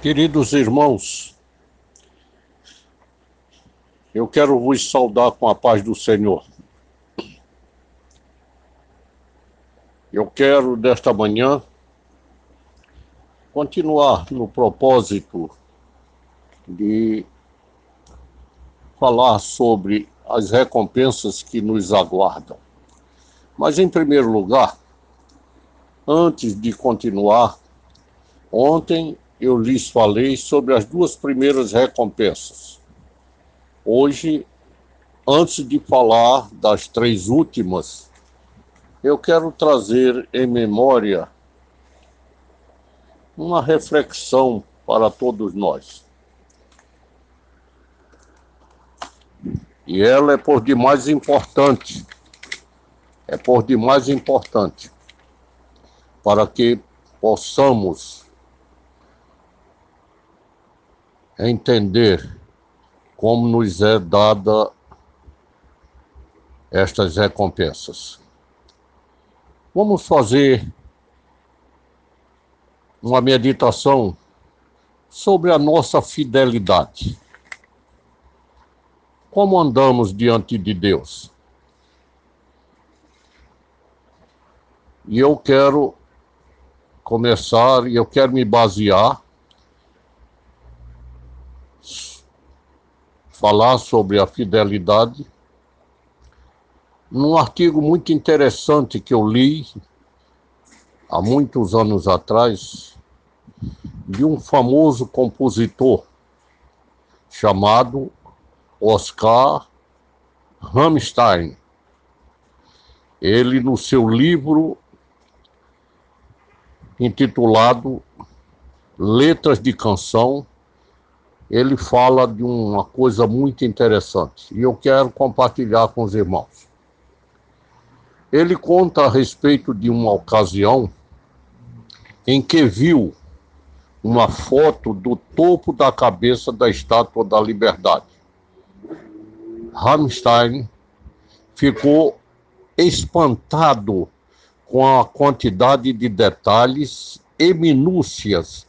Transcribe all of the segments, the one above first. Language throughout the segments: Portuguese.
Queridos irmãos, eu quero vos saudar com a paz do Senhor. Eu quero, desta manhã, continuar no propósito de falar sobre as recompensas que nos aguardam. Mas, em primeiro lugar, antes de continuar, ontem eu lhes falei sobre as duas primeiras recompensas. Hoje, antes de falar das três últimas, eu quero trazer em memória uma reflexão para todos nós. E ela é por demais importante, é por demais importante, para que possamos entender como nos é dada estas recompensas. Vamos fazer uma meditação sobre a nossa fidelidade. Como andamos diante de Deus? E eu quero começar e eu quero me basear falar sobre a fidelidade num artigo muito interessante que eu li há muitos anos atrás de um famoso compositor chamado Oscar Hammerstein. Ele, no seu livro intitulado Letras de Canção, ele fala de uma coisa muito interessante e eu quero compartilhar com os irmãos. Ele conta a respeito de uma ocasião em que viu uma foto do topo da cabeça da Estátua da Liberdade. Rammstein ficou espantado com a quantidade de detalhes e minúcias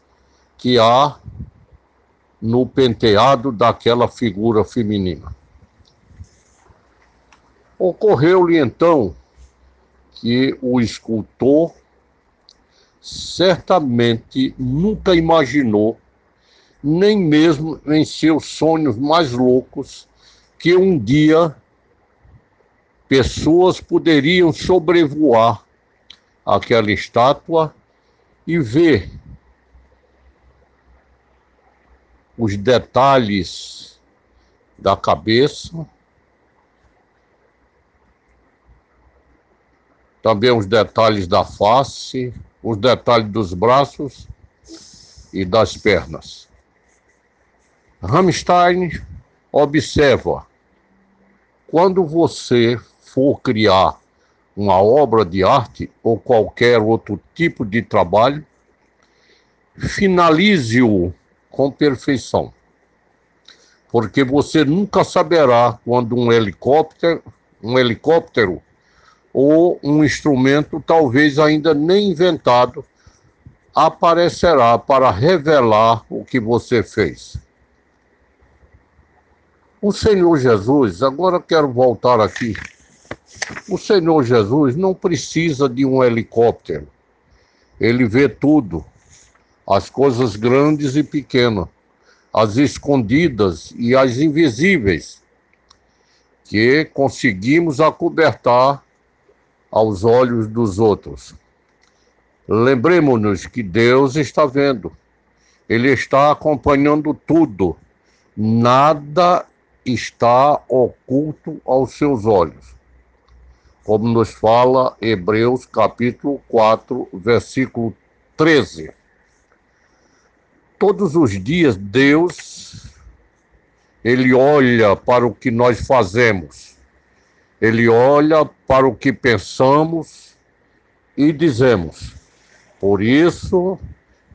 que há no penteado daquela figura feminina. Ocorreu-lhe então que o escultor certamente nunca imaginou, nem mesmo em seus sonhos mais loucos, que um dia pessoas poderiam sobrevoar aquela estátua e ver os detalhes da cabeça, também os detalhes da face, os detalhes dos braços e das pernas. Rammstein observa: quando você for criar uma obra de arte ou qualquer outro tipo de trabalho, finalize-o com perfeição. Porque você nunca saberá quando um helicóptero, um helicóptero ou um instrumento talvez ainda nem inventado aparecerá para revelar o que você fez. O Senhor Jesus, agora quero voltar aqui. O Senhor Jesus não precisa de um helicóptero. Ele vê tudo as coisas grandes e pequenas, as escondidas e as invisíveis, que conseguimos acobertar aos olhos dos outros. Lembremos-nos que Deus está vendo, Ele está acompanhando tudo, nada está oculto aos seus olhos. Como nos fala Hebreus capítulo 4, versículo 13 todos os dias Deus ele olha para o que nós fazemos. Ele olha para o que pensamos e dizemos. Por isso,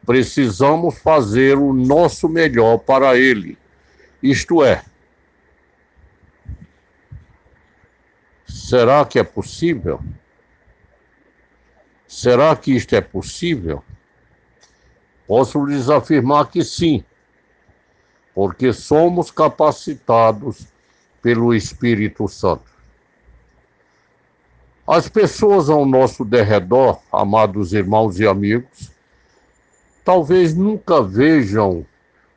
precisamos fazer o nosso melhor para ele. Isto é, será que é possível? Será que isto é possível? Posso lhes afirmar que sim, porque somos capacitados pelo Espírito Santo. As pessoas ao nosso derredor, amados irmãos e amigos, talvez nunca vejam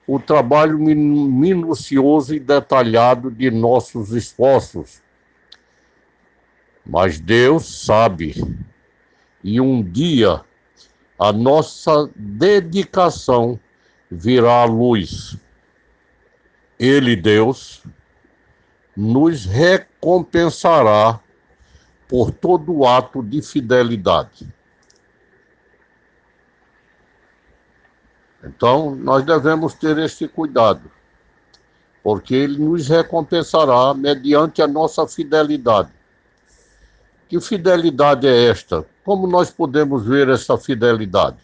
o trabalho minucioso e detalhado de nossos esforços. Mas Deus sabe, e um dia a nossa dedicação virá à luz. Ele, Deus, nos recompensará por todo ato de fidelidade. Então, nós devemos ter este cuidado, porque ele nos recompensará mediante a nossa fidelidade. Que fidelidade é esta? Como nós podemos ver essa fidelidade?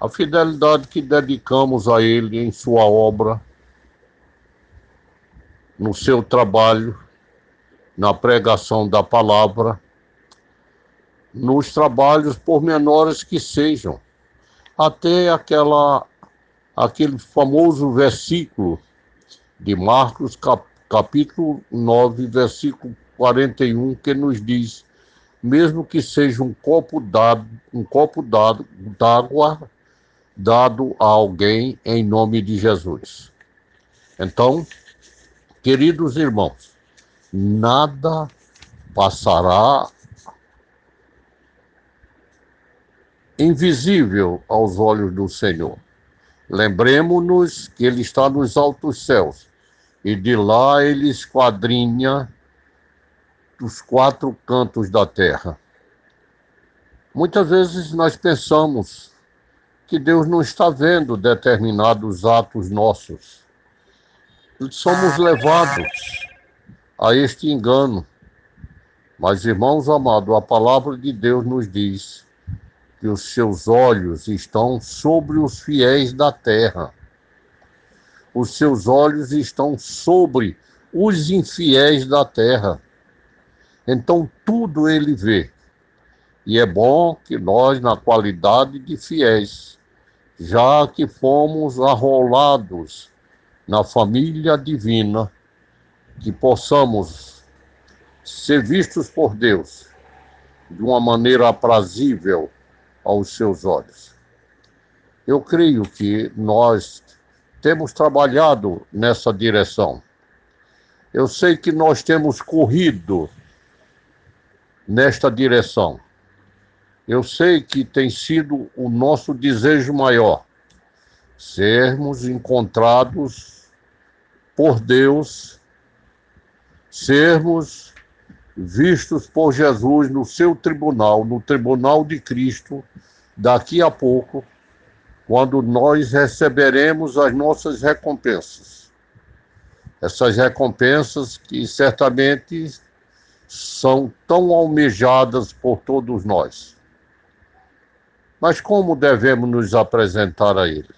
A fidelidade que dedicamos a Ele em Sua obra, no seu trabalho, na pregação da palavra, nos trabalhos por menores que sejam, até aquela aquele famoso versículo de Marcos cap, capítulo 9, versículo 41, que nos diz: mesmo que seja um copo dado, um copo dado d'água dado a alguém em nome de Jesus. Então, queridos irmãos, nada passará invisível aos olhos do Senhor. Lembremos-nos que Ele está nos altos céus e de lá Ele esquadrinha dos quatro cantos da terra. Muitas vezes nós pensamos que Deus não está vendo determinados atos nossos. Somos levados a este engano. Mas, irmãos amados, a palavra de Deus nos diz que os seus olhos estão sobre os fiéis da terra. Os seus olhos estão sobre os infiéis da terra. Então tudo ele vê. E é bom que nós, na qualidade de fiéis, já que fomos arrolados na família divina, que possamos ser vistos por Deus de uma maneira aprazível aos seus olhos. Eu creio que nós temos trabalhado nessa direção. Eu sei que nós temos corrido nesta direção. Eu sei que tem sido o nosso desejo maior sermos encontrados por Deus, sermos vistos por Jesus no seu tribunal, no tribunal de Cristo, daqui a pouco, quando nós receberemos as nossas recompensas. Essas recompensas que certamente são tão almejadas por todos nós. Mas como devemos nos apresentar a Ele?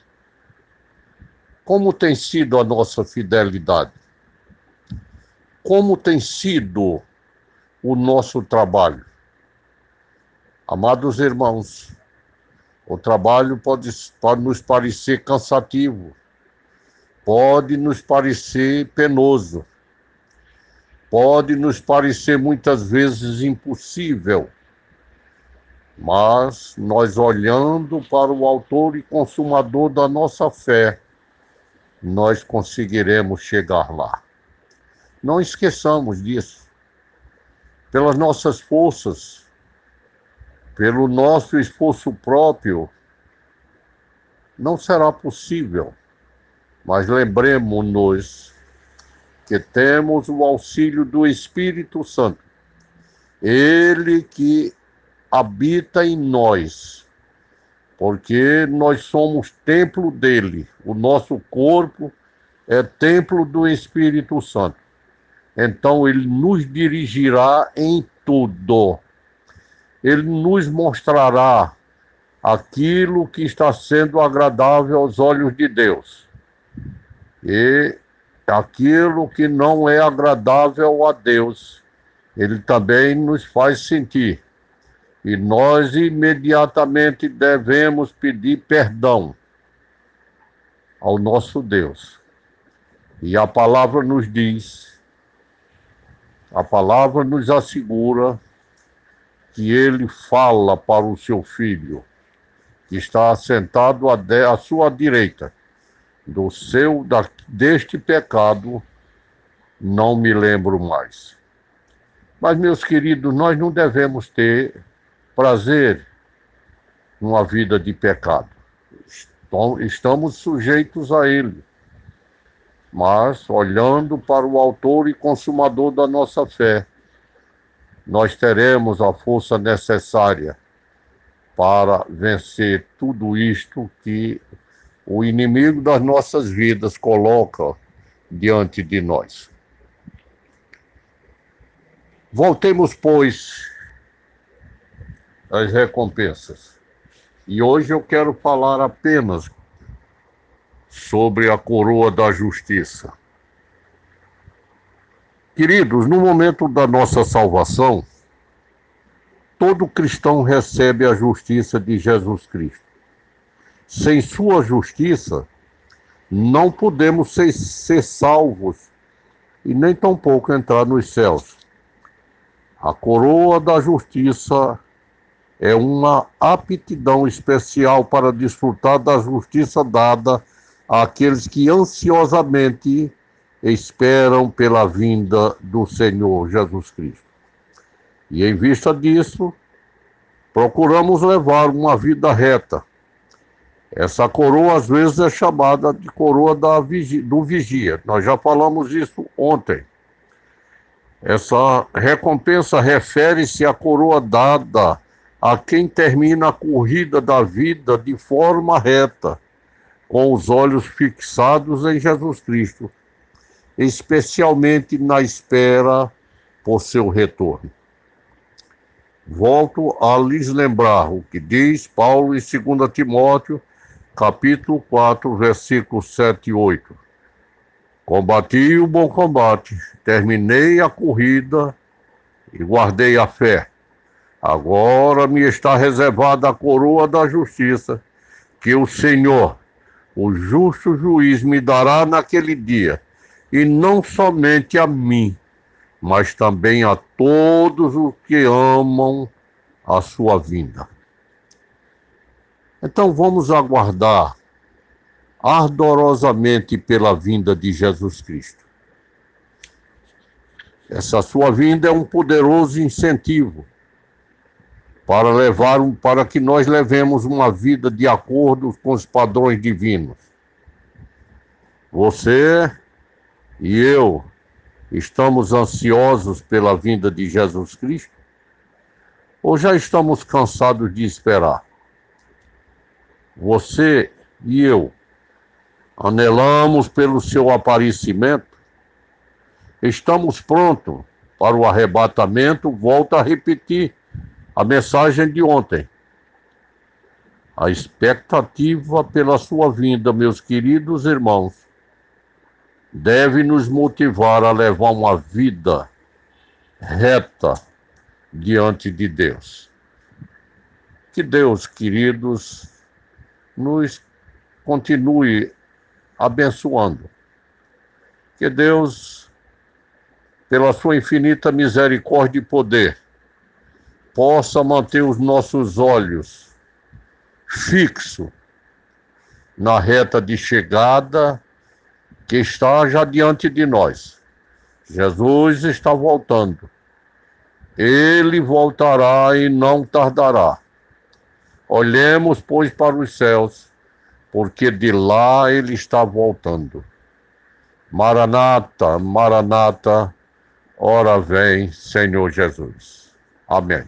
Como tem sido a nossa fidelidade? Como tem sido o nosso trabalho? Amados irmãos, o trabalho pode, pode nos parecer cansativo, pode nos parecer penoso, pode nos parecer muitas vezes impossível, mas nós olhando para o autor e consumador da nossa fé, nós conseguiremos chegar lá. Não esqueçamos disso. Pelas nossas forças, pelo nosso esforço próprio, não será possível. Mas lembremos-nos que temos o auxílio do Espírito Santo. Ele que habita em nós, porque nós somos templo dele, o nosso corpo é templo do Espírito Santo. Então ele nos dirigirá em tudo. Ele nos mostrará aquilo que está sendo agradável aos olhos de Deus. E aquilo que não é agradável a Deus, ele também nos faz sentir. E nós imediatamente devemos pedir perdão ao nosso Deus. E a palavra nos diz, a palavra nos assegura que ele fala para o seu filho, que está de, à sua direita, do seu da, deste pecado não me lembro mais. Mas meus queridos, nós não devemos ter prazer numa vida de pecado. Estamos sujeitos a ele. Mas, olhando para o Autor e Consumador da nossa fé, nós teremos a força necessária para vencer tudo isto que o inimigo das nossas vidas coloca diante de nós. Voltemos, pois, as recompensas. E hoje eu quero falar apenas sobre a coroa da justiça. Queridos, no momento da nossa salvação, todo cristão recebe a justiça de Jesus Cristo. Sem sua justiça, não podemos ser, ser salvos e nem tampouco entrar nos céus. A coroa da justiça é uma aptidão especial para desfrutar da justiça dada àqueles que ansiosamente esperam pela vinda do Senhor Jesus Cristo. E em vista disso, procuramos levar uma vida reta. Essa coroa às vezes é chamada de coroa da vigia, do vigia. Nós já falamos isso ontem. Essa recompensa refere-se à coroa dada a quem termina a corrida da vida de forma reta, com os olhos fixados em Jesus Cristo, especialmente na espera por seu retorno. Volto a lhes lembrar o que diz Paulo em 2 Timóteo, capítulo 4, versículos 7 e 8. Combati o bom combate, terminei a corrida e guardei a fé. Agora me está reservada a coroa da justiça, que o Senhor, o justo juiz, me dará naquele dia, e não somente a mim, mas também a todos os que amam a sua vinda. Então vamos aguardar ardorosamente pela vinda de Jesus Cristo. Essa sua vinda é um poderoso incentivo para levar para que nós levemos uma vida de acordo com os padrões divinos. Você e eu estamos ansiosos pela vinda de Jesus Cristo? Ou já estamos cansados de esperar? Você e eu anelamos pelo seu aparecimento? Estamos prontos para o arrebatamento? Volto a repetir a mensagem de ontem. A expectativa pela sua vinda, meus queridos irmãos, deve nos motivar a levar uma vida reta diante de Deus. Que Deus, queridos, nos continue abençoando. Que Deus, pela sua infinita misericórdia e poder, possa manter os nossos olhos fixos na reta de chegada que está já diante de nós. Jesus está voltando. Ele voltará e não tardará. Olhemos, pois, para os céus, porque de lá ele está voltando. Maranata, Maranata, ora vem, Senhor Jesus. Amém.